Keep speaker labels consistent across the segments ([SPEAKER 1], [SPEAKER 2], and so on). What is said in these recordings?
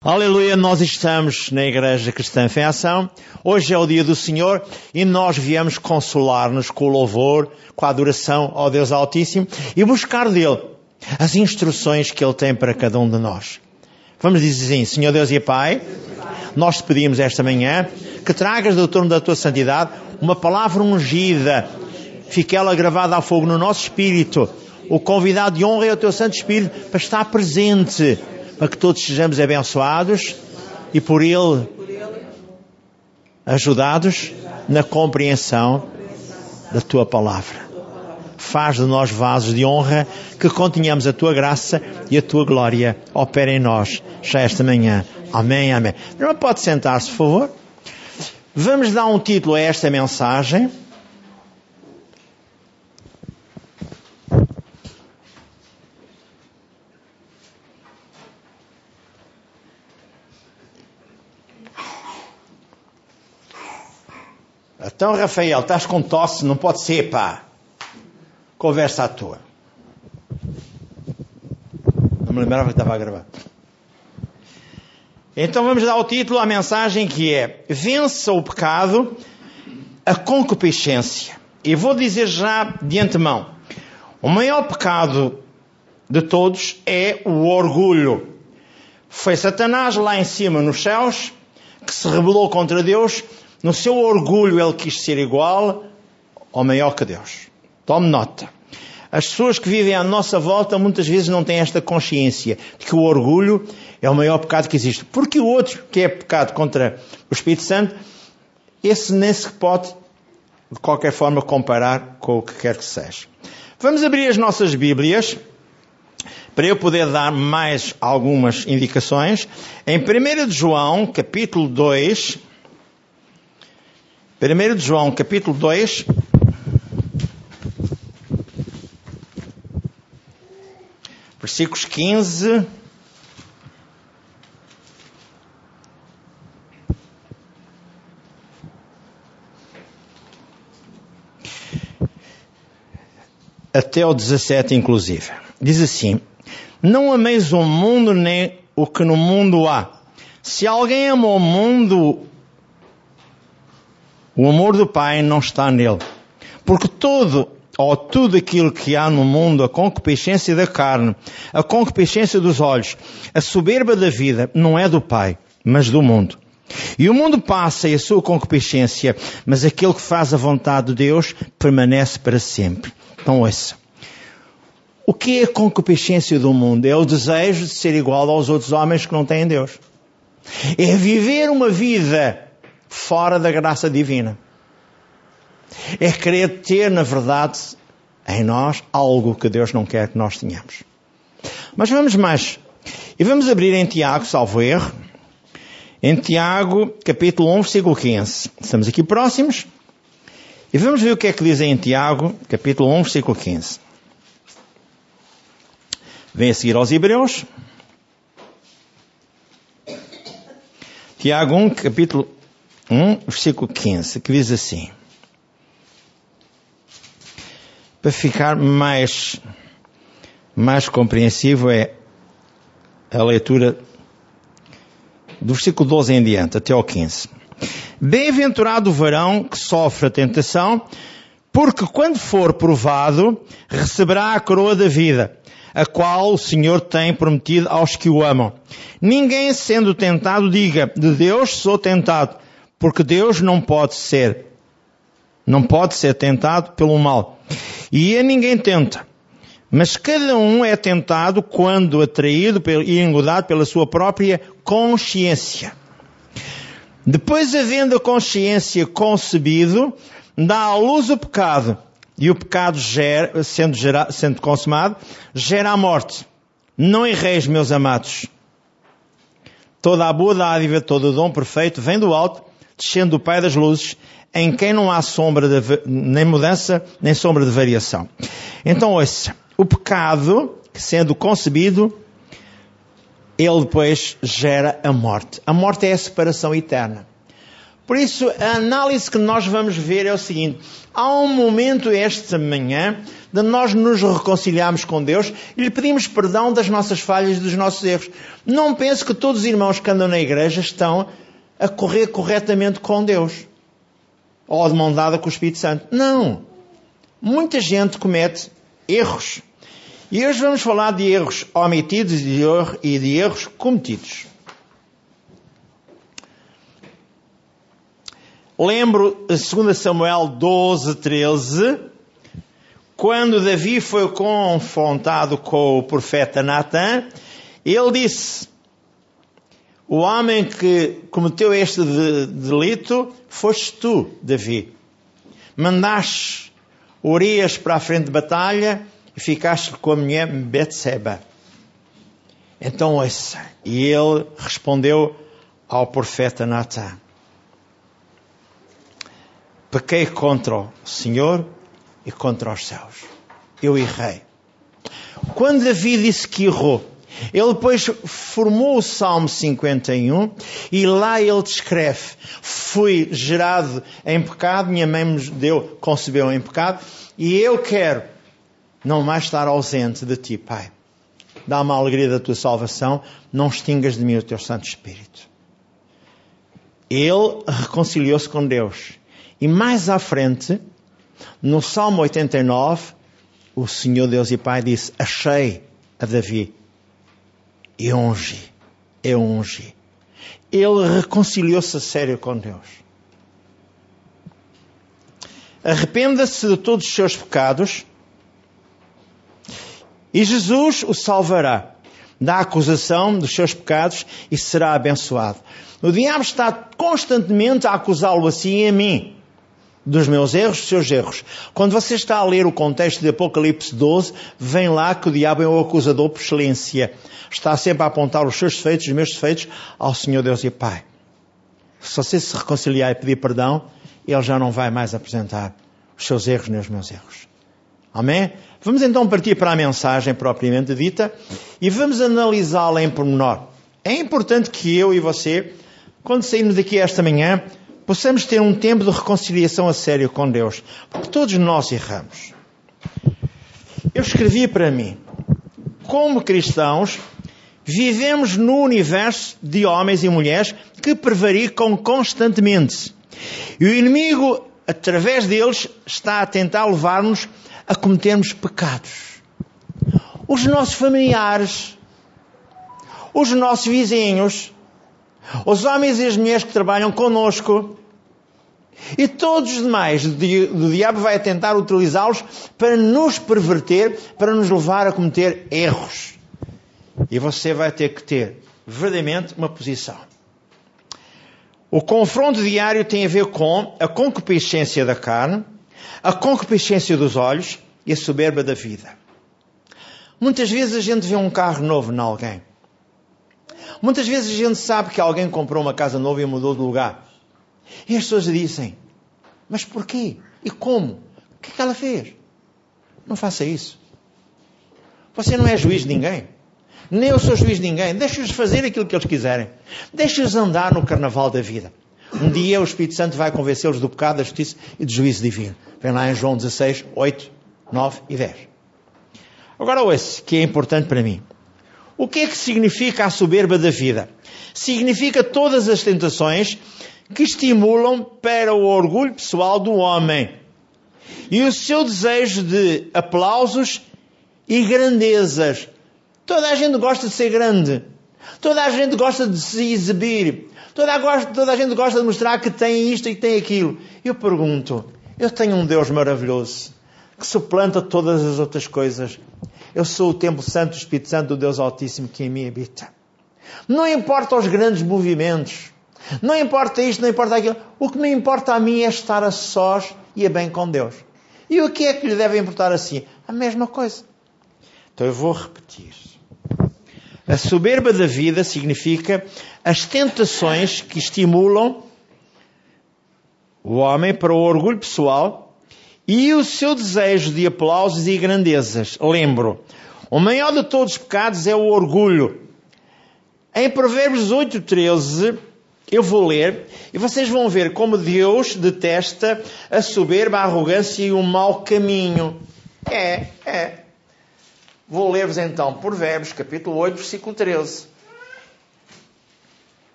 [SPEAKER 1] Aleluia, nós estamos na Igreja Cristã em Ação. Hoje é o dia do Senhor e nós viemos consolar-nos com o louvor, com a adoração ao Deus Altíssimo e buscar dele as instruções que ele tem para cada um de nós. Vamos dizer assim, Senhor Deus e Pai, nós te pedimos esta manhã que tragas do torno da tua santidade uma palavra ungida, fique ela gravada a fogo no nosso espírito. O convidado de honra é o teu Santo Espírito para estar presente para que todos sejamos abençoados e por Ele ajudados na compreensão da Tua palavra. Faz de nós vasos de honra que contenhamos a Tua graça e a Tua glória. Opera em nós já esta manhã. Amém, amém. Não pode sentar-se, por favor. Vamos dar um título a esta mensagem. Então, Rafael, estás com tosse? Não pode ser, pá. Conversa à tua. Não me lembrava que estava a gravar. Então vamos dar o título à mensagem que é Vença o pecado, a concupiscência. E vou dizer já de antemão, o maior pecado de todos é o orgulho. Foi Satanás lá em cima nos céus que se rebelou contra Deus no seu orgulho, ele quis ser igual ou maior que Deus. Tome nota. As pessoas que vivem à nossa volta muitas vezes não têm esta consciência de que o orgulho é o maior pecado que existe. Porque o outro, que é pecado contra o Espírito Santo, esse nem se pode, de qualquer forma, comparar com o que quer que seja. Vamos abrir as nossas Bíblias para eu poder dar mais algumas indicações. Em 1 de João, capítulo 2, 1 de João, capítulo 2. Versículos 15. Até o 17, inclusive. Diz assim: Não ameis o mundo nem o que no mundo há. Se alguém ama o mundo, o amor do Pai não está nele. Porque todo ou tudo aquilo que há no mundo, a concupiscência da carne, a concupiscência dos olhos, a soberba da vida, não é do Pai, mas do mundo. E o mundo passa e a sua concupiscência, mas aquele que faz a vontade de Deus permanece para sempre. Então ouça. O que é a concupiscência do mundo? É o desejo de ser igual aos outros homens que não têm Deus. É viver uma vida fora da graça divina. É querer ter, na verdade, em nós algo que Deus não quer que nós tenhamos. Mas vamos mais. E vamos abrir em Tiago, salvo erro. Em Tiago, capítulo 1, versículo 15. Estamos aqui próximos. E vamos ver o que é que diz em Tiago, capítulo 1, versículo 15. Vem a seguir aos Hebreus. Tiago 1, capítulo 1, versículo 15, que diz assim. Para ficar mais, mais compreensivo é a leitura do versículo 12 em diante, até ao 15. Bem-aventurado o varão que sofre a tentação, porque quando for provado, receberá a coroa da vida, a qual o Senhor tem prometido aos que o amam. Ninguém sendo tentado diga, de Deus sou tentado, porque Deus não pode ser, não pode ser tentado pelo mal. E a ninguém tenta. Mas cada um é tentado quando atraído e engodado pela sua própria consciência. Depois, havendo a consciência concebido, dá à luz o pecado. E o pecado, gera, sendo, gera, sendo consumado, gera a morte. Não erreis, meus amados. Toda a boa dádiva, todo o dom perfeito vem do alto, descendo do Pai das luzes, em quem não há sombra de, nem mudança, nem sombra de variação. Então, ouça, o pecado, sendo concebido, ele depois gera a morte. A morte é a separação eterna. Por isso, a análise que nós vamos ver é o seguinte: há um momento esta manhã de nós nos reconciliarmos com Deus e lhe pedimos perdão das nossas falhas e dos nossos erros. Não penso que todos os irmãos que andam na igreja estão a correr corretamente com Deus ou de mão dada com o Espírito Santo. Não. Muita gente comete erros. E hoje vamos falar de erros omitidos e de erros cometidos. Lembro 2 Samuel 12, 13, quando Davi foi confrontado com o profeta Natan, ele disse: O homem que cometeu este delito foste tu, Davi. Mandaste Urias para a frente de batalha e ficaste com a mulher Betseba. Então ouça. E ele respondeu ao profeta Natan pequei contra o Senhor e contra os céus. Eu errei. Quando Davi disse que errou, ele depois formou o Salmo 51 e lá ele descreve: Fui gerado em pecado, minha mãe me deu, concebeu em pecado, e eu quero não mais estar ausente de ti, Pai. Dá-me a alegria da tua salvação, não extingas de mim o teu Santo Espírito. Ele reconciliou-se com Deus e mais à frente, no Salmo 89, o Senhor Deus e Pai disse: Achei a Davi e ungi, e ungi. Ele reconciliou-se a sério com Deus. Arrependa-se de todos os seus pecados e Jesus o salvará da acusação dos seus pecados e será abençoado. O diabo está constantemente a acusá-lo assim e a mim dos meus erros, dos seus erros. Quando você está a ler o contexto de Apocalipse 12, vem lá que o diabo é o acusador por excelência. Está sempre a apontar os seus defeitos, os meus defeitos, ao Senhor Deus e Pai. Se você se reconciliar e pedir perdão, ele já não vai mais apresentar os seus erros nem os meus erros. Amém? Vamos então partir para a mensagem propriamente dita e vamos analisá-la em pormenor. É importante que eu e você, quando sairmos daqui esta manhã, possamos ter um tempo de reconciliação a sério com Deus, porque todos nós erramos. Eu escrevi para mim, como cristãos, vivemos no universo de homens e mulheres que prevaricam constantemente. E o inimigo, através deles, está a tentar levar-nos a cometermos pecados. Os nossos familiares, os nossos vizinhos, os homens e as mulheres que trabalham conosco, e todos os demais, o diabo vai tentar utilizá-los para nos perverter, para nos levar a cometer erros. E você vai ter que ter verdadeiramente uma posição. O confronto diário tem a ver com a concupiscência da carne, a concupiscência dos olhos e a soberba da vida. Muitas vezes a gente vê um carro novo em alguém. Muitas vezes a gente sabe que alguém comprou uma casa nova e mudou de lugar. E as pessoas dizem: Mas porquê? E como? O que é que ela fez? Não faça isso. Você não é juiz de ninguém. Nem eu sou juiz de ninguém. Deixe-os fazer aquilo que eles quiserem. Deixe-os andar no carnaval da vida. Um dia o Espírito Santo vai convencê-los do pecado, da justiça e do juízo divino. Vem lá em João 16, 8, 9 e 10. Agora ouça, que é importante para mim. O que é que significa a soberba da vida? Significa todas as tentações que estimulam para o orgulho pessoal do homem e o seu desejo de aplausos e grandezas. Toda a gente gosta de ser grande. Toda a gente gosta de se exibir. Toda a, toda a gente gosta de mostrar que tem isto e que tem aquilo. Eu pergunto, eu tenho um Deus maravilhoso que suplanta todas as outras coisas. Eu sou o templo santo, o Espírito Santo do Deus Altíssimo que em mim habita. Não importa os grandes movimentos. Não importa isto, não importa aquilo. O que me importa a mim é estar a sós e a bem com Deus. E o que é que lhe deve importar assim? A mesma coisa. Então eu vou repetir. A soberba da vida significa as tentações que estimulam o homem para o orgulho pessoal e o seu desejo de aplausos e grandezas. Lembro, o maior de todos os pecados é o orgulho. Em Provérbios 8:13 Eu vou ler e vocês vão ver como Deus detesta a soberba, a arrogância e o mau caminho. É, é. Vou ler-vos então Provérbios, capítulo 8, versículo 13.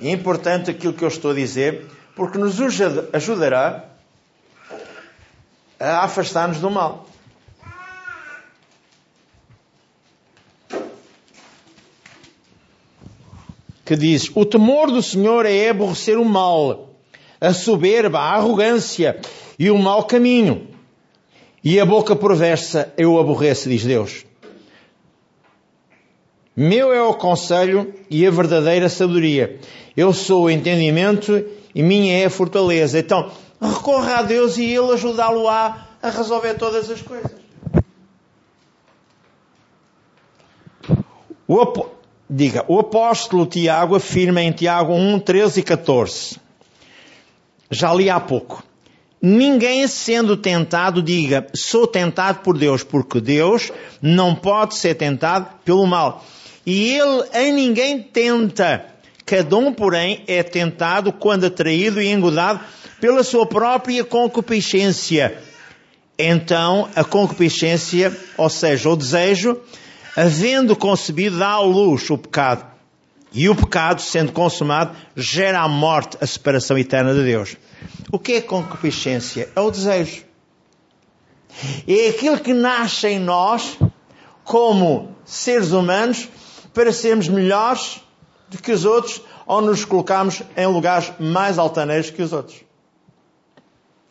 [SPEAKER 1] É importante aquilo que eu estou a dizer, porque nos ajudará a afastar-nos do mal. Que diz: O temor do Senhor é aborrecer o mal, a soberba, a arrogância e o mau caminho. E a boca perversa eu aborreço, diz Deus. Meu é o conselho e a verdadeira sabedoria. Eu sou o entendimento e minha é a fortaleza. Então, recorra a Deus e Ele ajudá-lo-á a resolver todas as coisas. O, diga, o apóstolo Tiago afirma em Tiago 1, 13 e 14. Já li há pouco. Ninguém sendo tentado diga, sou tentado por Deus, porque Deus não pode ser tentado pelo mal. E ele a ninguém tenta. Cada um, porém, é tentado quando atraído e engodado pela sua própria concupiscência. Então, a concupiscência, ou seja, o desejo, havendo concebido, dá à luz o pecado. E o pecado, sendo consumado, gera a morte, a separação eterna de Deus. O que é concupiscência? É o desejo. É aquilo que nasce em nós, como seres humanos, para sermos melhores do que os outros ou nos colocarmos em lugares mais altaneiros que os outros.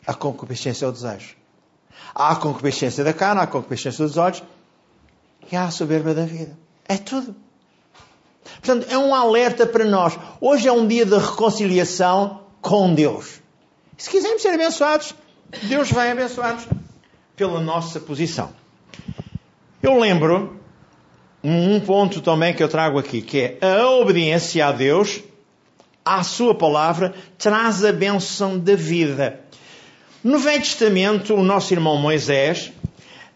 [SPEAKER 1] A concupiscência é o desejo. Há a concupiscência da carne, há a concupiscência dos olhos e a soberba da vida. É tudo. Portanto, é um alerta para nós. Hoje é um dia de reconciliação com Deus. Se quisermos ser abençoados, Deus vai abençoar-nos pela nossa posição. Eu lembro um ponto também que eu trago aqui, que é a obediência a Deus, à Sua palavra, traz a benção da vida. No Velho Testamento, o nosso irmão Moisés,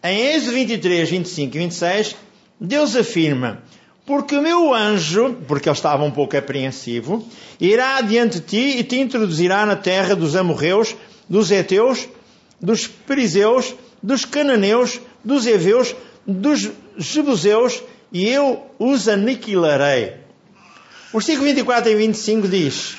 [SPEAKER 1] em Êxodo 23, 25 e 26, Deus afirma: Porque o meu anjo, porque ele estava um pouco apreensivo, irá diante de ti e te introduzirá na terra dos amorreus, dos heteus, dos perizeus, dos cananeus, dos heveus, dos jebuseus e eu os aniquilarei. O versículo 24 e 25 diz: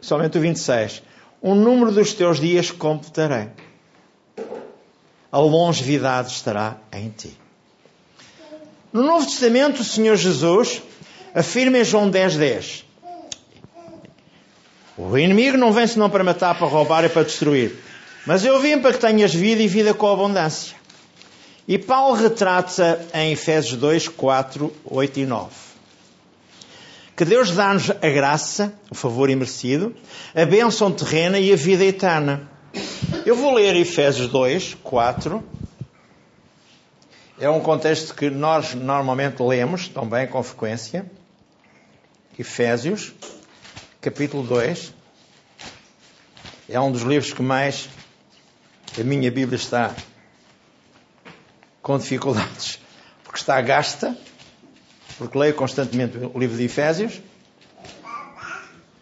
[SPEAKER 1] Somente o 26. O número dos teus dias completarei. A longevidade estará em ti. No Novo Testamento, o Senhor Jesus afirma em João 10, 10. O inimigo não vem senão para matar, para roubar e para destruir. Mas eu vim para que tenhas vida e vida com abundância. E Paulo retrata em Efésios 2, 4, 8 e 9. Que Deus dá-nos a graça, o favor imerecido, a bênção terrena e a vida eterna. Eu vou ler Efésios 2, 4. É um contexto que nós normalmente lemos também com frequência. Efésios, capítulo 2. É um dos livros que mais a minha Bíblia está com dificuldades, porque está gasta, porque leio constantemente o livro de Efésios.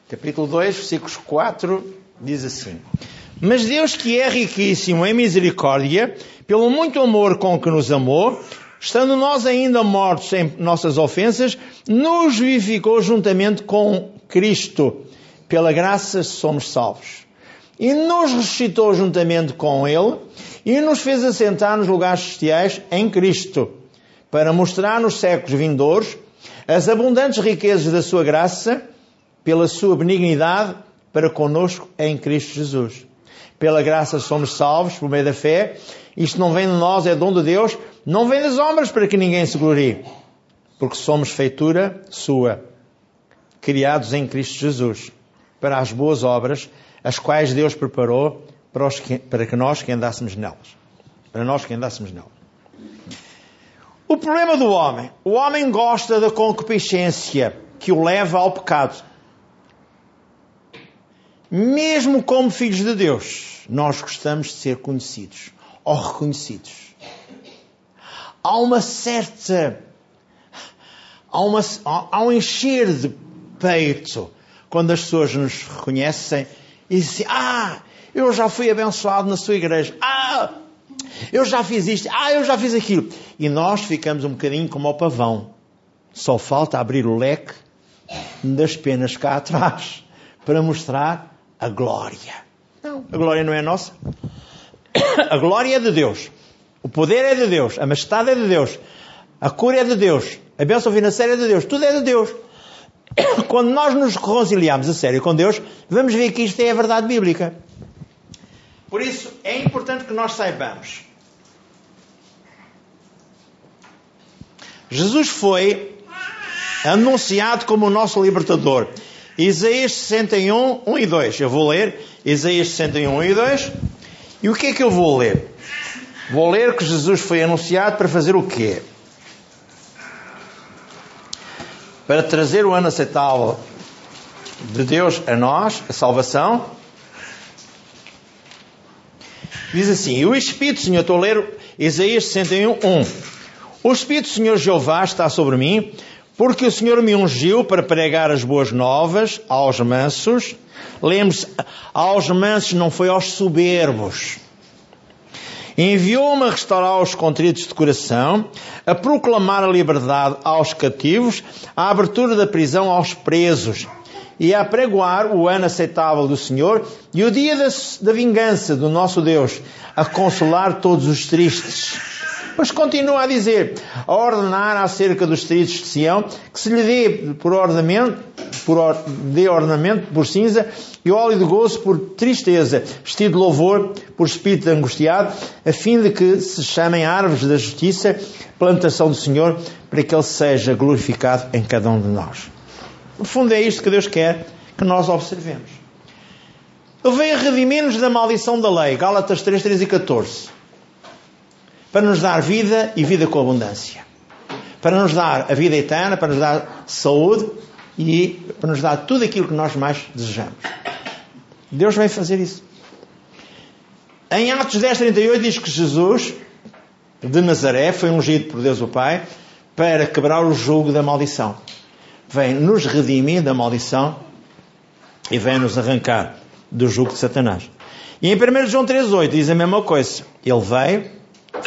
[SPEAKER 1] Capítulo 2, versículos 4, diz assim: Mas Deus, que é riquíssimo em misericórdia, pelo muito amor com que nos amou, estando nós ainda mortos em nossas ofensas, nos vivificou juntamente com Cristo. Pela graça somos salvos e nos ressuscitou juntamente com Ele e nos fez assentar nos lugares celestiais em Cristo, para mostrar nos séculos vindouros as abundantes riquezas da Sua graça, pela Sua benignidade para conosco em Cristo Jesus. Pela graça somos salvos por meio da fé. Isto não vem de nós, é dom de Deus. Não vem das obras para que ninguém se glorie. Porque somos feitura Sua, criados em Cristo Jesus, para as boas obras as quais Deus preparou para, os, para que nós que andássemos nelas. Para nós que andássemos nelas. O problema do homem. O homem gosta da concupiscência que o leva ao pecado. Mesmo como filhos de Deus, nós gostamos de ser conhecidos ou reconhecidos. há uma certa. Há, uma, há um encher de peito quando as pessoas nos reconhecem e dizem: Ah, eu já fui abençoado na sua igreja. Ah, eu já fiz isto. Ah, eu já fiz aquilo. E nós ficamos um bocadinho como ao pavão. Só falta abrir o leque das penas cá atrás para mostrar a glória. Não, a glória não é nossa. A glória é de Deus. O poder é de Deus. A majestade é de Deus. A cura é de Deus. A bênção financeira é de Deus. Tudo é de Deus. Quando nós nos reconciliamos a sério com Deus, vamos ver que isto é a verdade bíblica. Por isso, é importante que nós saibamos. Jesus foi anunciado como o nosso libertador. Isaías 61, 1 e 2. Eu vou ler Isaías 61, 1 e 2. E o que é que eu vou ler? Vou ler que Jesus foi anunciado para fazer o quê? Para trazer o ano aceitável de Deus a nós, a salvação. Diz assim: O Espírito, Senhor, estou a ler Isaías 61, 1. O Espírito, Senhor Jeová, está sobre mim porque o Senhor me ungiu para pregar as boas novas aos mansos. Lembre-se, aos mansos não foi aos soberbos. Enviou-me a restaurar os contritos de coração, a proclamar a liberdade aos cativos, a abertura da prisão aos presos, e a pregoar o ano aceitável do Senhor e o dia da, da vingança do nosso Deus, a consolar todos os tristes mas continua a dizer, a ordenar acerca dos tristes de Sião, que se lhe dê por ornamento, por or, dê ornamento por cinza e óleo de gozo por tristeza, vestido de louvor por espírito angustiado, a fim de que se chamem árvores da justiça, plantação do Senhor, para que Ele seja glorificado em cada um de nós. No fundo é isto que Deus quer que nós observemos. Ele veio redimir-nos da maldição da lei, Gálatas 3, 13 e 14 para nos dar vida e vida com abundância. Para nos dar a vida eterna, para nos dar saúde e para nos dar tudo aquilo que nós mais desejamos. Deus vem fazer isso. Em Atos 10, 38 diz que Jesus de Nazaré foi ungido por Deus o Pai para quebrar o jugo da maldição. Vem nos redimir da maldição e vem nos arrancar do jugo de Satanás. E em 1 João 3,8 diz a mesma coisa. Ele veio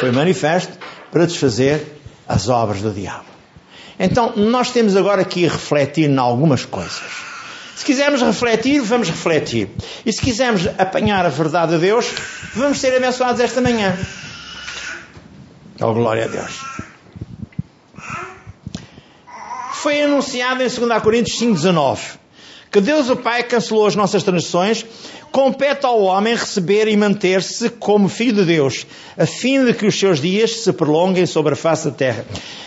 [SPEAKER 1] foi manifesto para desfazer as obras do diabo. Então, nós temos agora a refletir em algumas coisas. Se quisermos refletir, vamos refletir. E se quisermos apanhar a verdade de Deus, vamos ser abençoados esta manhã. Oh, glória a Deus. Foi anunciado em 2 Coríntios 5,19 que Deus o Pai cancelou as nossas transgressões compete ao homem receber e manter-se como filho de Deus, a fim de que os seus dias se prolonguem sobre a face da terra.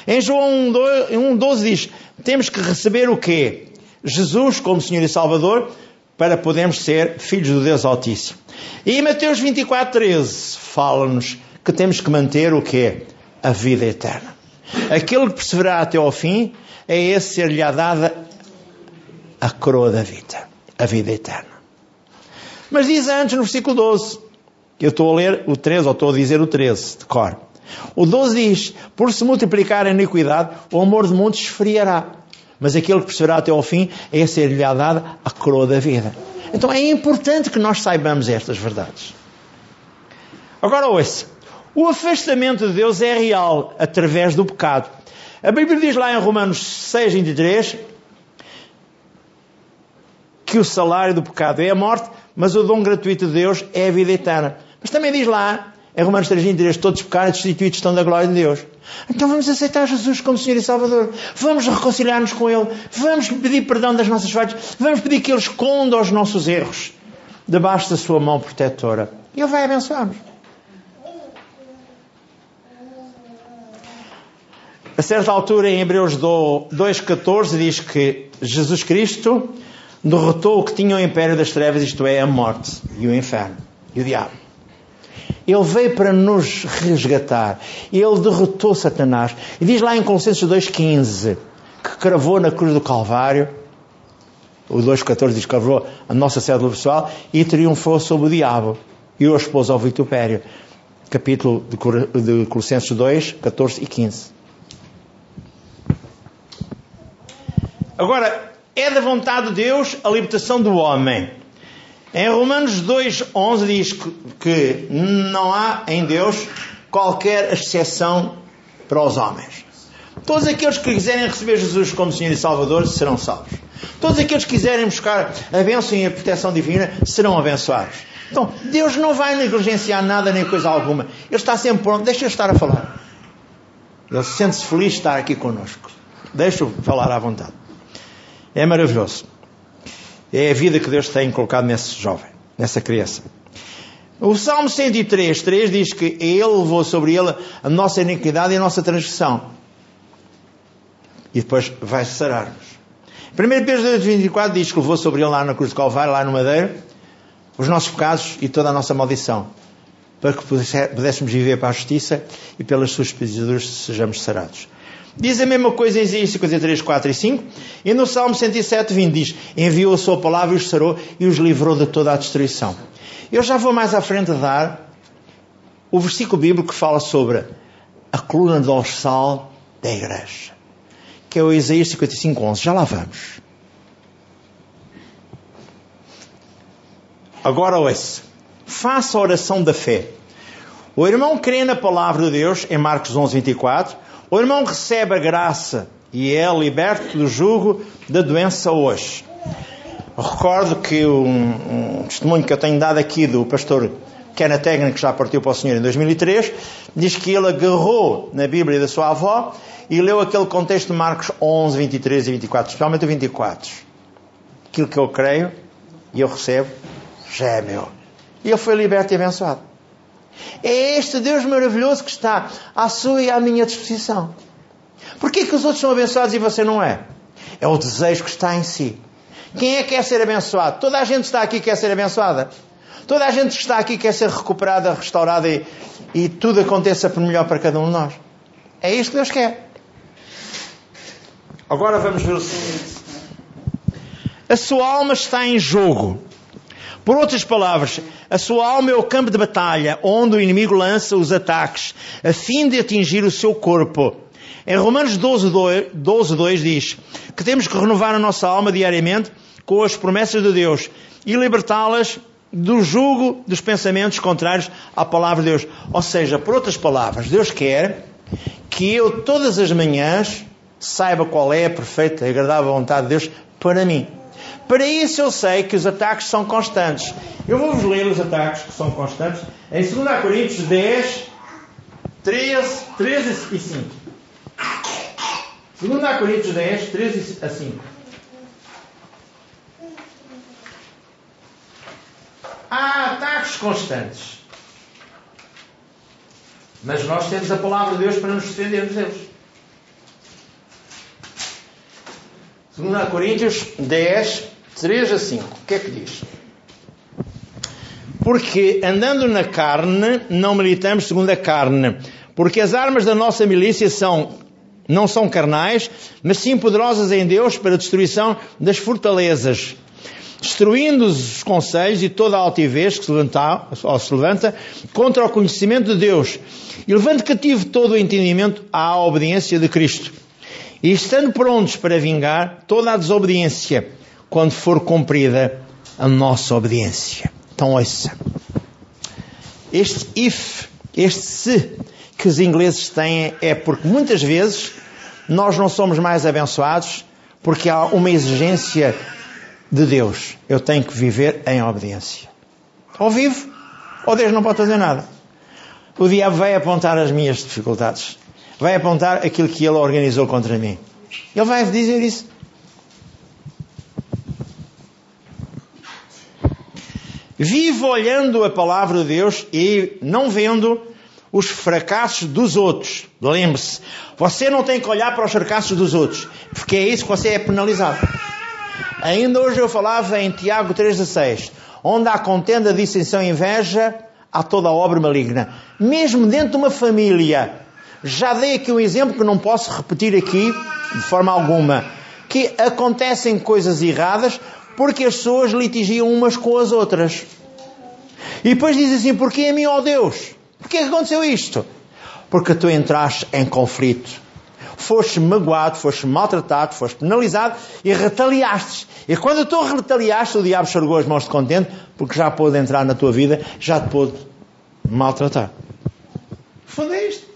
[SPEAKER 1] Em João 1,12 diz: temos que receber o quê? Jesus como Senhor e Salvador, para podermos ser filhos do Deus Altíssimo. E em Mateus 24,13 fala-nos que temos que manter o quê? A vida eterna. Aquele que perseverar até ao fim, é esse ser-lhe dada a coroa da vida, a vida eterna. Mas diz antes no versículo 12, que eu estou a ler o 13, ou estou a dizer o 13, de cor. O 12 diz: Por se multiplicar a iniquidade, o amor de muitos esfriará. Mas aquele que perseverar até ao fim, é ser-lhe dada a coroa da vida. Então é importante que nós saibamos estas verdades. Agora ouça. O afastamento de Deus é real através do pecado. A Bíblia diz lá em Romanos 6, 23 que o salário do pecado é a morte, mas o dom gratuito de Deus é a vida eterna. Mas também diz lá, em Romanos 3, todos pecaram e destituídos estão da glória de Deus. Então vamos aceitar Jesus como Senhor e Salvador. Vamos reconciliar-nos com Ele. Vamos pedir perdão das nossas falhas. Vamos pedir que Ele esconda os nossos erros debaixo da sua mão protetora. E Ele vai abençoar-nos. A certa altura, em Hebreus 2,14, diz que Jesus Cristo derrotou o que tinha o império das trevas, isto é, a morte e o inferno e o diabo. Ele veio para nos resgatar. Ele derrotou Satanás. E diz lá em Colossenses 2,15 que cravou na cruz do Calvário, o 2,14 diz que cravou a nossa cédula pessoal e triunfou sobre o diabo e o expôs ao vitupério. capítulo de Colossenses 2, 14 e 15. Agora, é da vontade de Deus a libertação do homem. Em Romanos 2,11 diz que não há em Deus qualquer exceção para os homens. Todos aqueles que quiserem receber Jesus como Senhor e Salvador serão salvos. Todos aqueles que quiserem buscar a bênção e a proteção divina serão abençoados. Então, Deus não vai negligenciar nada nem coisa alguma. Ele está sempre pronto. Deixa eu estar a falar. Ele sente-se feliz de estar aqui conosco. Deixa-o falar à vontade. É maravilhoso. É a vida que Deus tem colocado nesse jovem, nessa criança. O Salmo 103, 3 diz que Ele levou sobre Ele a nossa iniquidade e a nossa transgressão. E depois vai sarar-nos. 1 Pedro 24 diz que levou sobre Ele lá na cruz de Calvário, lá no Madeira, os nossos pecados e toda a nossa maldição. Para que pudéssemos viver para a justiça e pelas suas pisaduras sejamos sarados. Diz a mesma coisa em Isaías 53, 4 e 5. E no Salmo 107, 20 diz: Enviou a sua palavra e os sarou e os livrou de toda a destruição. Eu já vou mais à frente dar o versículo bíblico que fala sobre a coluna dorsal da igreja, que é o Isaías 55, 11. Já lá vamos. Agora ouça. Faça a oração da fé. O irmão crê na palavra de Deus, em Marcos 11, 24 o irmão recebe a graça e é liberto do jugo da doença hoje. recordo que um, um, testemunho que eu tenho dado aqui do pastor Kenneth Tegner, que já partiu para o Senhor em 2003, diz que ele agarrou na Bíblia da sua avó e leu aquele contexto de Marcos 11, 23 e 24, especialmente o 24. Aquilo que eu creio e eu recebo já é meu. E ele foi liberto e abençoado. É este Deus maravilhoso que está à sua e à minha disposição. Porquê que os outros são abençoados e você não é? É o desejo que está em si. Quem é que quer ser abençoado? Toda a gente está aqui quer ser abençoada. Toda a gente que está aqui quer ser recuperada, restaurada e, e tudo aconteça por melhor para cada um de nós. É isto que Deus quer. Agora vamos ver o seguinte. A sua alma está em jogo. Por outras palavras, a sua alma é o campo de batalha onde o inimigo lança os ataques a fim de atingir o seu corpo. Em Romanos 12, 2, 12, 2 diz que temos que renovar a nossa alma diariamente com as promessas de Deus e libertá-las do jugo dos pensamentos contrários à palavra de Deus. Ou seja, por outras palavras, Deus quer que eu todas as manhãs saiba qual é a perfeita e agradável vontade de Deus para mim. Para isso eu sei que os ataques são constantes. Eu vou-vos ler os ataques que são constantes em 2 Coríntios 10, 13, 13 e 5. 2 Coríntios 10, 13 a 5. Há ataques constantes. Mas nós temos a palavra de Deus para nos defendermos deles. 2 Coríntios 10, 3 a 5. O que é que diz? Porque andando na carne, não militamos segundo a carne. Porque as armas da nossa milícia são, não são carnais, mas sim poderosas em Deus para a destruição das fortalezas. Destruindo os conselhos e toda a altivez que se levanta, se levanta contra o conhecimento de Deus. E levando cativo todo o entendimento à obediência de Cristo. E estando prontos para vingar toda a desobediência quando for cumprida a nossa obediência. Então ouça. Este if, este se que os ingleses têm é porque muitas vezes nós não somos mais abençoados porque há uma exigência de Deus. Eu tenho que viver em obediência. Ou vivo, ou Deus não pode fazer nada. O diabo vai apontar as minhas dificuldades. Vai apontar aquilo que ele organizou contra mim. Ele vai dizer isso. Vive olhando a palavra de Deus e não vendo os fracassos dos outros. Lembre-se, você não tem que olhar para os fracassos dos outros, porque é isso que você é penalizado. Ainda hoje eu falava em Tiago 3,16, onde há contenda, dissensão e inveja, há toda a obra maligna. Mesmo dentro de uma família, já dei aqui um exemplo que não posso repetir aqui de forma alguma, que acontecem coisas erradas porque as pessoas litigiam umas com as outras. E depois diz assim: Porquê a mim, ó Deus? Porquê que aconteceu isto? Porque tu entraste em conflito foste magoado, foste maltratado, foste penalizado e retaliaste. E quando tu retaliaste, o diabo chegou as mãos de contente, porque já pôde entrar na tua vida, já te pôde maltratar. Fundo é isto.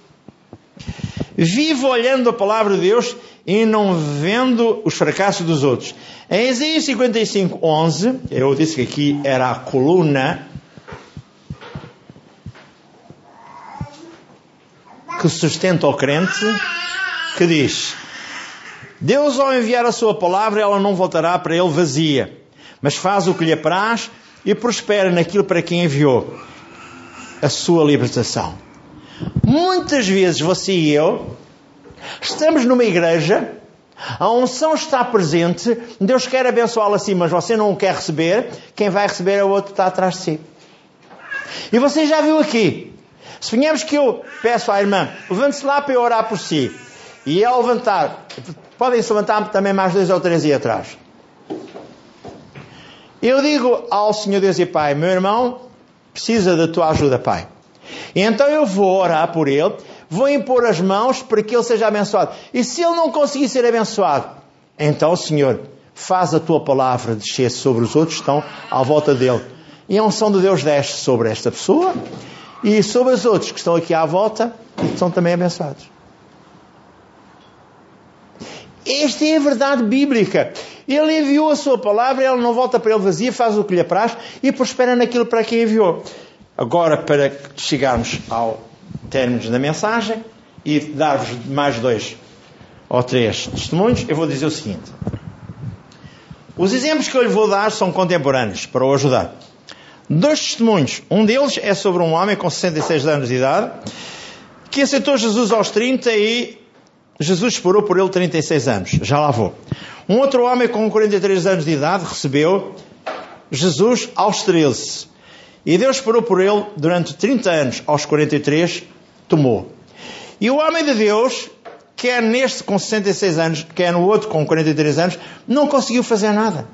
[SPEAKER 1] Vivo olhando a palavra de Deus e não vendo os fracassos dos outros. Em Isaías 55, 11, eu disse que aqui era a coluna que sustenta o crente que diz: Deus, ao enviar a sua palavra, ela não voltará para ele vazia, mas faz o que lhe apraz e prospera naquilo para quem enviou a sua libertação. Muitas vezes você e eu estamos numa igreja, a unção está presente, Deus quer abençoá-la assim, mas você não o quer receber, quem vai receber é o outro que está atrás de si. E você já viu aqui. Suponhamos que eu peço à irmã, levante-se lá para eu orar por si. E ao levantar, podem se levantar também mais dois ou três e atrás. Eu digo ao Senhor Deus e Pai, meu irmão precisa da tua ajuda, Pai. Então eu vou orar por ele, vou impor as mãos para que ele seja abençoado. E se ele não conseguir ser abençoado, então, Senhor, faz a tua palavra descer sobre os outros que estão à volta dele. E a unção de Deus desce sobre esta pessoa e sobre os outros que estão aqui à volta e que são também abençoados. Esta é a verdade bíblica. Ele enviou a sua palavra, ela não volta para ele vazia, faz o que lhe apraz e prospera naquilo para quem enviou. Agora, para chegarmos ao término da mensagem e dar-vos mais dois ou três testemunhos, eu vou dizer o seguinte. Os exemplos que eu lhe vou dar são contemporâneos, para o ajudar. Dois testemunhos. Um deles é sobre um homem com 66 anos de idade que aceitou Jesus aos 30 e Jesus esperou por ele 36 anos, já lá vou. Um outro homem com 43 anos de idade recebeu Jesus aos 13. E Deus esperou por ele durante 30 anos, aos 43, tomou. E o homem de Deus, quer neste com 66 anos, quer no outro com 43 anos, não conseguiu fazer nada.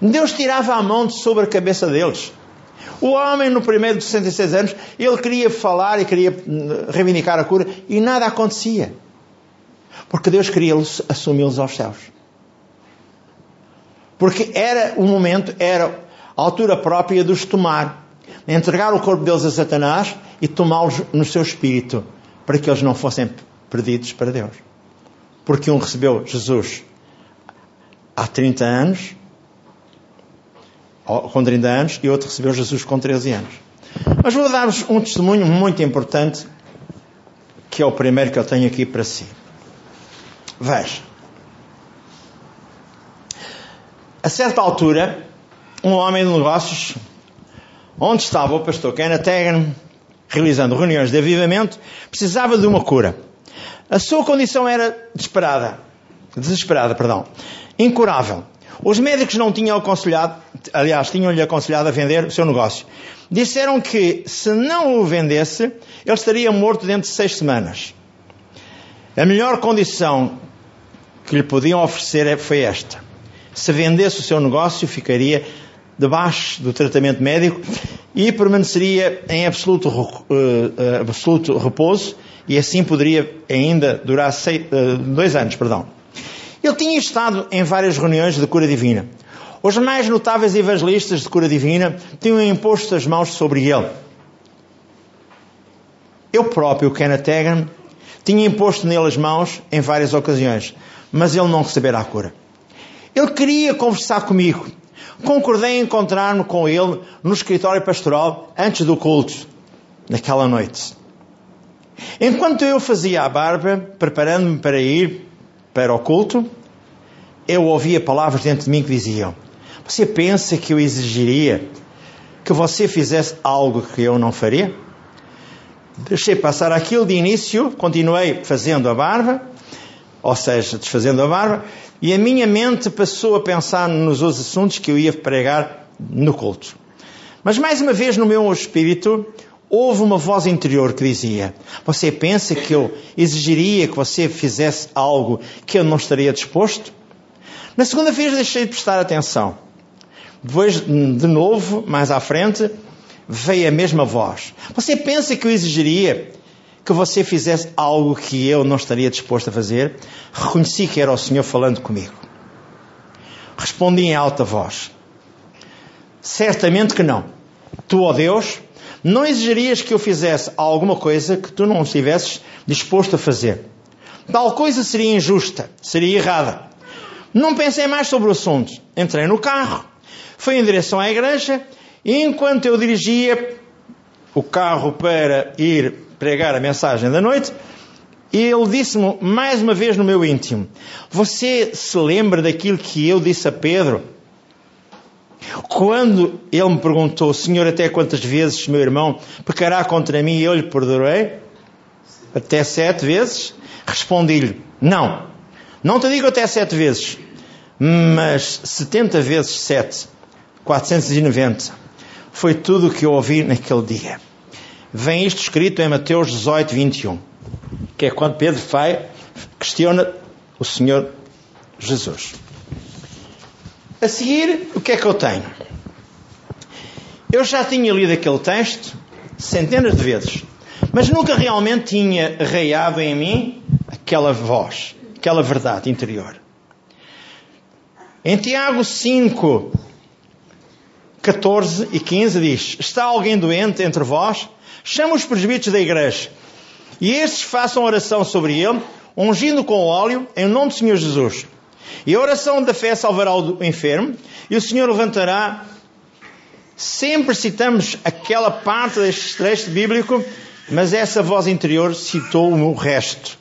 [SPEAKER 1] Deus tirava a mão de sobre a cabeça deles. O homem, no primeiro de 66 anos, ele queria falar e queria hum, reivindicar a cura e nada acontecia. Porque Deus queria assumi-los aos céus. Porque era o momento, era a altura própria de os tomar. Entregar o corpo deles a Satanás e tomá-los no seu espírito. Para que eles não fossem perdidos para Deus. Porque um recebeu Jesus há 30 anos com 30 anos e outro recebeu Jesus com 13 anos. Mas vou dar-vos um testemunho muito importante, que é o primeiro que eu tenho aqui para si. Veja. A certa altura, um homem de negócios, onde estava o pastor Kenneth Hagen, realizando reuniões de avivamento, precisava de uma cura. A sua condição era desesperada, desesperada, perdão, incurável. Os médicos não tinham aconselhado, aliás, tinham-lhe aconselhado a vender o seu negócio. Disseram que se não o vendesse, ele estaria morto dentro de seis semanas. A melhor condição que lhe podiam oferecer foi esta. Se vendesse o seu negócio, ficaria debaixo do tratamento médico e permaneceria em absoluto, uh, absoluto repouso e assim poderia ainda durar seis, uh, dois anos, perdão. Ele tinha estado em várias reuniões de cura divina. Os mais notáveis evangelistas de cura divina tinham imposto as mãos sobre ele. Eu próprio, Kenneth Hagan, tinha imposto nele as mãos em várias ocasiões, mas ele não recebera a cura. Ele queria conversar comigo. Concordei em encontrar-me com ele no escritório pastoral antes do culto, naquela noite. Enquanto eu fazia a barba, preparando-me para ir para o culto, eu ouvia palavras dentro de mim que diziam: Você pensa que eu exigiria que você fizesse algo que eu não faria? Deixei passar aquilo de início, continuei fazendo a barba, ou seja, desfazendo a barba, e a minha mente passou a pensar nos outros assuntos que eu ia pregar no culto. Mas mais uma vez no meu espírito houve uma voz interior que dizia: Você pensa que eu exigiria que você fizesse algo que eu não estaria disposto? Na segunda vez deixei de prestar atenção. Depois, de novo, mais à frente, veio a mesma voz. Você pensa que eu exigiria que você fizesse algo que eu não estaria disposto a fazer? Reconheci que era o Senhor falando comigo. Respondi em alta voz: Certamente que não. Tu, ó Deus, não exigirias que eu fizesse alguma coisa que tu não estivesses disposto a fazer. Tal coisa seria injusta, seria errada. Não pensei mais sobre o assunto. Entrei no carro, fui em direção à igreja e enquanto eu dirigia o carro para ir pregar a mensagem da noite, ele disse-me mais uma vez no meu íntimo: Você se lembra daquilo que eu disse a Pedro? Quando ele me perguntou, Senhor, até quantas vezes meu irmão pecará contra mim e eu lhe perdoarei? Até sete vezes? Respondi-lhe, não. Não te digo até sete vezes, mas setenta vezes sete, 490. Foi tudo o que eu ouvi naquele dia. Vem isto escrito em Mateus 18, 21, que é quando Pedro vai, questiona o Senhor Jesus. A seguir, o que é que eu tenho? Eu já tinha lido aquele texto centenas de vezes, mas nunca realmente tinha arraiado em mim aquela voz, aquela verdade interior. Em Tiago 5, 14 e 15 diz: Está alguém doente entre vós? Chama os presbíteros da igreja e estes façam oração sobre ele, ungindo com óleo em nome do Senhor Jesus. E a oração da fé salvará o enfermo, e o Senhor levantará. Sempre citamos aquela parte deste texto bíblico, mas essa voz interior citou o resto.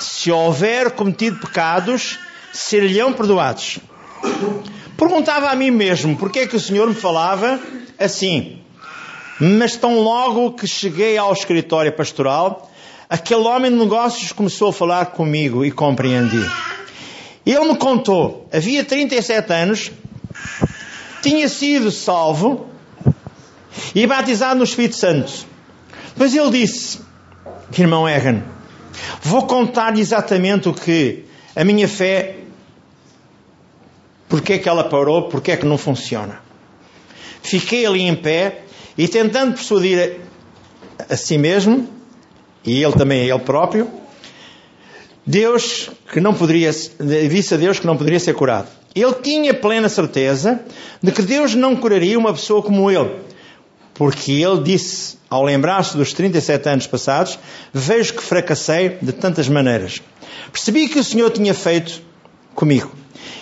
[SPEAKER 1] Se houver cometido pecados, ser-lhe-ão perdoados. Perguntava a mim mesmo porque é que o Senhor me falava assim. Mas tão logo que cheguei ao escritório pastoral, aquele homem de negócios começou a falar comigo e compreendi. Ele me contou, havia 37 anos, tinha sido salvo e batizado no Espírito Santo. Mas ele disse, irmão Egan, vou contar exatamente o que a minha fé, porque é que ela parou, porque é que não funciona. Fiquei ali em pé e tentando persuadir a, a si mesmo, e ele também a ele próprio, Deus que não poderia, disse a Deus que não poderia ser curado. Ele tinha plena certeza de que Deus não curaria uma pessoa como ele. Porque ele disse, ao lembrar-se dos 37 anos passados, vejo que fracassei de tantas maneiras. Percebi que o Senhor tinha feito comigo.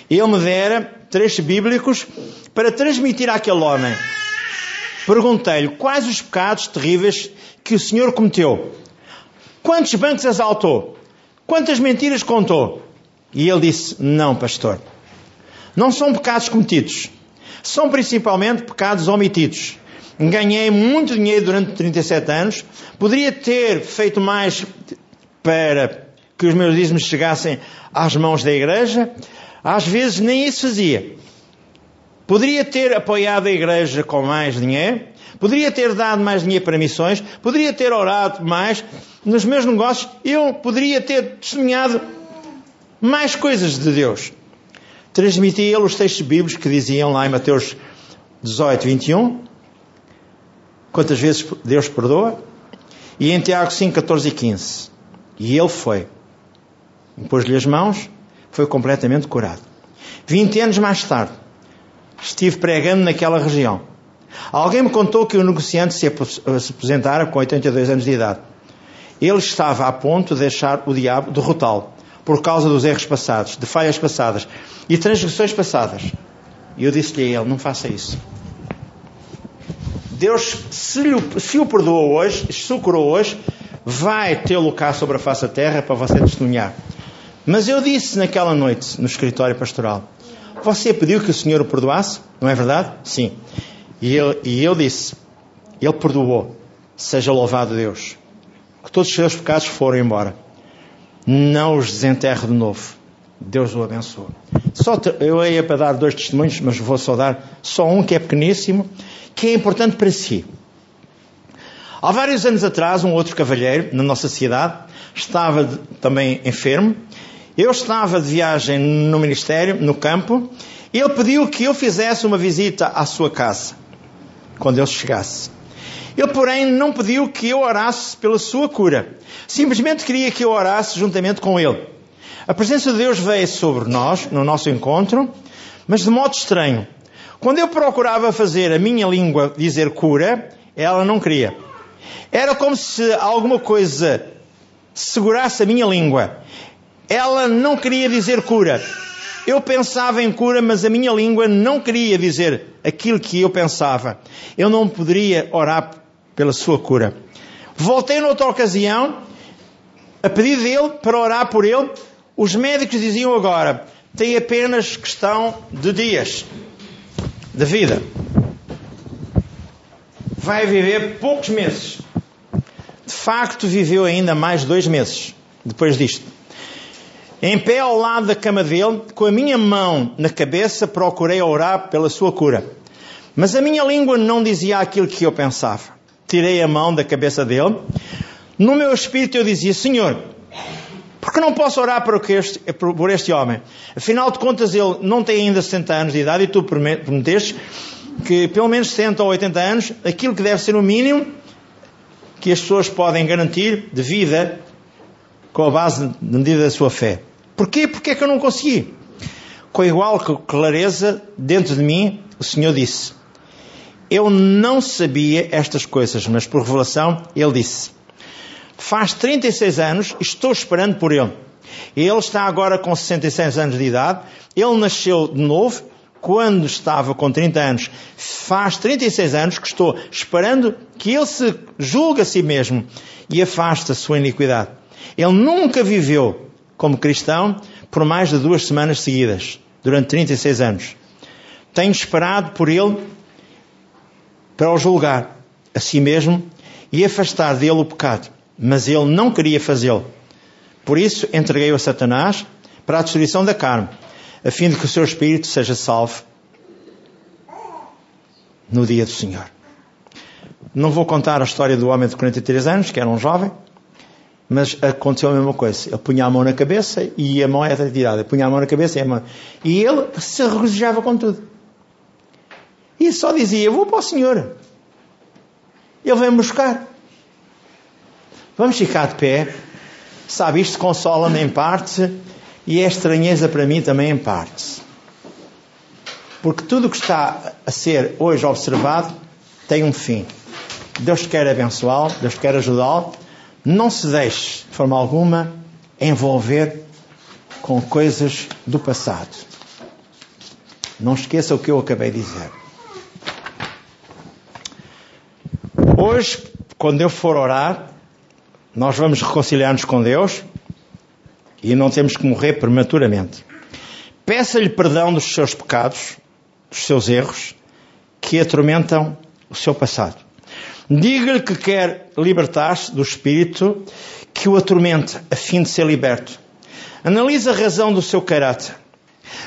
[SPEAKER 1] Ele me dera trechos bíblicos para transmitir àquele homem. Perguntei-lhe quais os pecados terríveis que o Senhor cometeu. Quantos bancos exaltou? Quantas mentiras contou? E ele disse: Não, pastor. Não são pecados cometidos. São principalmente pecados omitidos. Ganhei muito dinheiro durante 37 anos. Poderia ter feito mais para que os meus dízimos chegassem às mãos da igreja. Às vezes nem isso fazia. Poderia ter apoiado a igreja com mais dinheiro. Poderia ter dado mais dinheiro para missões. Poderia ter orado mais nos meus negócios, eu poderia ter testemunhado mais coisas de Deus. Transmiti a ele os textos bíblicos que diziam lá em Mateus 18, 21, quantas vezes Deus perdoa, e em Tiago 5, 14 e 15. E ele foi. Impôs-lhe as mãos, foi completamente curado. 20 anos mais tarde, estive pregando naquela região. Alguém me contou que o negociante se aposentara com 82 anos de idade. Ele estava a ponto de deixar o diabo derrotá-lo por causa dos erros passados, de falhas passadas e transgressões passadas. E eu disse-lhe a ele: não faça isso. Deus, se, lhe, se o perdoou hoje, se o curou hoje, vai tê-lo cá sobre a face da terra para você testemunhar. Mas eu disse naquela noite, no escritório pastoral, você pediu que o Senhor o perdoasse? Não é verdade? Sim. E, ele, e eu disse, Ele perdoou. Seja louvado Deus que todos os seus pecados foram embora. Não os desenterre de novo. Deus o abençoe. Só te, eu ia para dar dois testemunhos, mas vou só dar só um que é pequeníssimo, que é importante para si. Há vários anos atrás, um outro cavalheiro na nossa cidade estava também enfermo. Eu estava de viagem no ministério, no campo, e ele pediu que eu fizesse uma visita à sua casa, quando ele chegasse. Ele, porém, não pediu que eu orasse pela sua cura. Simplesmente queria que eu orasse juntamente com ele. A presença de Deus veio sobre nós, no nosso encontro, mas de modo estranho. Quando eu procurava fazer a minha língua dizer cura, ela não queria. Era como se alguma coisa segurasse a minha língua. Ela não queria dizer cura. Eu pensava em cura, mas a minha língua não queria dizer aquilo que eu pensava. Eu não poderia orar pela sua cura. Voltei noutra ocasião, a pedido dele, para orar por ele. Os médicos diziam agora: tem apenas questão de dias de vida. Vai viver poucos meses. De facto, viveu ainda mais dois meses depois disto. Em pé ao lado da cama dele, com a minha mão na cabeça, procurei orar pela sua cura. Mas a minha língua não dizia aquilo que eu pensava. Tirei a mão da cabeça dele. No meu espírito eu dizia: Senhor, porque não posso orar por este, por este homem? Afinal de contas, ele não tem ainda 60 anos de idade e tu prometeste que pelo menos 60 ou 80 anos, aquilo que deve ser o mínimo que as pessoas podem garantir de vida com a base de medida da sua fé. Porquê? Porque é que eu não consegui? Com igual clareza, dentro de mim, o Senhor disse: Eu não sabia estas coisas, mas por revelação, Ele disse: Faz 36 anos, estou esperando por Ele. Ele está agora com 66 anos de idade, ele nasceu de novo quando estava com 30 anos. Faz 36 anos que estou esperando que ele se julgue a si mesmo e afaste a sua iniquidade. Ele nunca viveu como cristão por mais de duas semanas seguidas, durante 36 anos. Tenho esperado por ele para o julgar a si mesmo e afastar dele o pecado. Mas ele não queria fazê-lo. Por isso, entreguei-o a Satanás para a destruição da carne, a fim de que o seu espírito seja salvo no dia do Senhor. Não vou contar a história do homem de 43 anos, que era um jovem, mas aconteceu a mesma coisa. Ele punha a mão na cabeça e a mão era tirada. Punha a mão na cabeça e a mão. E ele se regozijava com tudo. E só dizia: Vou para o Senhor. Ele vem-me buscar. Vamos ficar de pé. Sabe, isto consola-me em parte e é estranheza para mim também em parte. Porque tudo o que está a ser hoje observado tem um fim. Deus quer abençoá-lo, Deus quer ajudá-lo. Não se deixe, de forma alguma, envolver com coisas do passado. Não esqueça o que eu acabei de dizer. Hoje, quando eu for orar, nós vamos reconciliar-nos com Deus e não temos que morrer prematuramente. Peça-lhe perdão dos seus pecados, dos seus erros, que atormentam o seu passado. Diga-lhe que quer libertar-se do espírito que o atormenta, a fim de ser liberto. Analise a razão do seu caráter.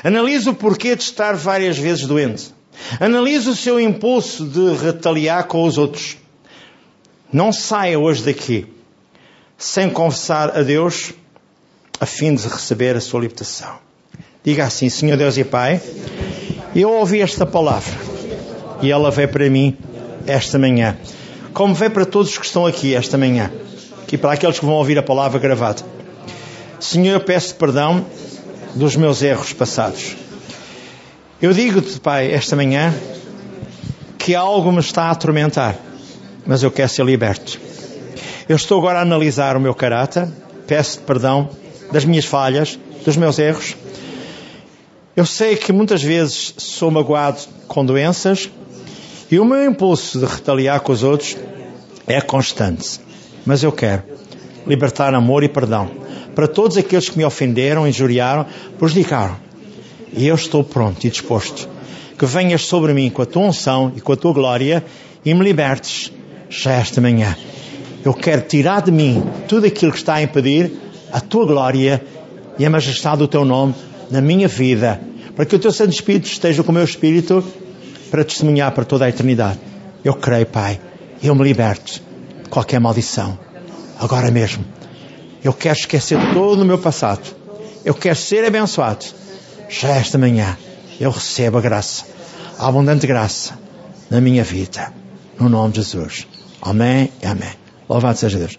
[SPEAKER 1] Analise o porquê de estar várias vezes doente. Analise o seu impulso de retaliar com os outros. Não saia hoje daqui sem confessar a Deus a fim de receber a sua libertação. Diga assim, Senhor Deus e Pai, eu ouvi esta palavra e ela veio para mim esta manhã, como veio para todos os que estão aqui esta manhã e para aqueles que vão ouvir a palavra gravada. Senhor, eu peço perdão dos meus erros passados. Eu digo-te, Pai, esta manhã que algo me está a atormentar, mas eu quero ser liberto. Eu estou agora a analisar o meu caráter, peço perdão das minhas falhas, dos meus erros. Eu sei que muitas vezes sou magoado com doenças e o meu impulso de retaliar com os outros é constante. Mas eu quero libertar amor e perdão para todos aqueles que me ofenderam, injuriaram, prejudicaram. E eu estou pronto e disposto que venhas sobre mim com a tua unção e com a tua glória e me libertes já esta manhã. Eu quero tirar de mim tudo aquilo que está a impedir a tua glória e a majestade do teu nome na minha vida, para que o teu Santo Espírito esteja com o meu espírito para testemunhar para toda a eternidade. Eu creio, Pai, eu me liberto de qualquer maldição, agora mesmo. Eu quero esquecer todo o meu passado. Eu quero ser abençoado. Já esta manhã eu recebo a graça, a abundante graça na minha vida. No nome de Jesus. Amém e amém. Louvado seja Deus.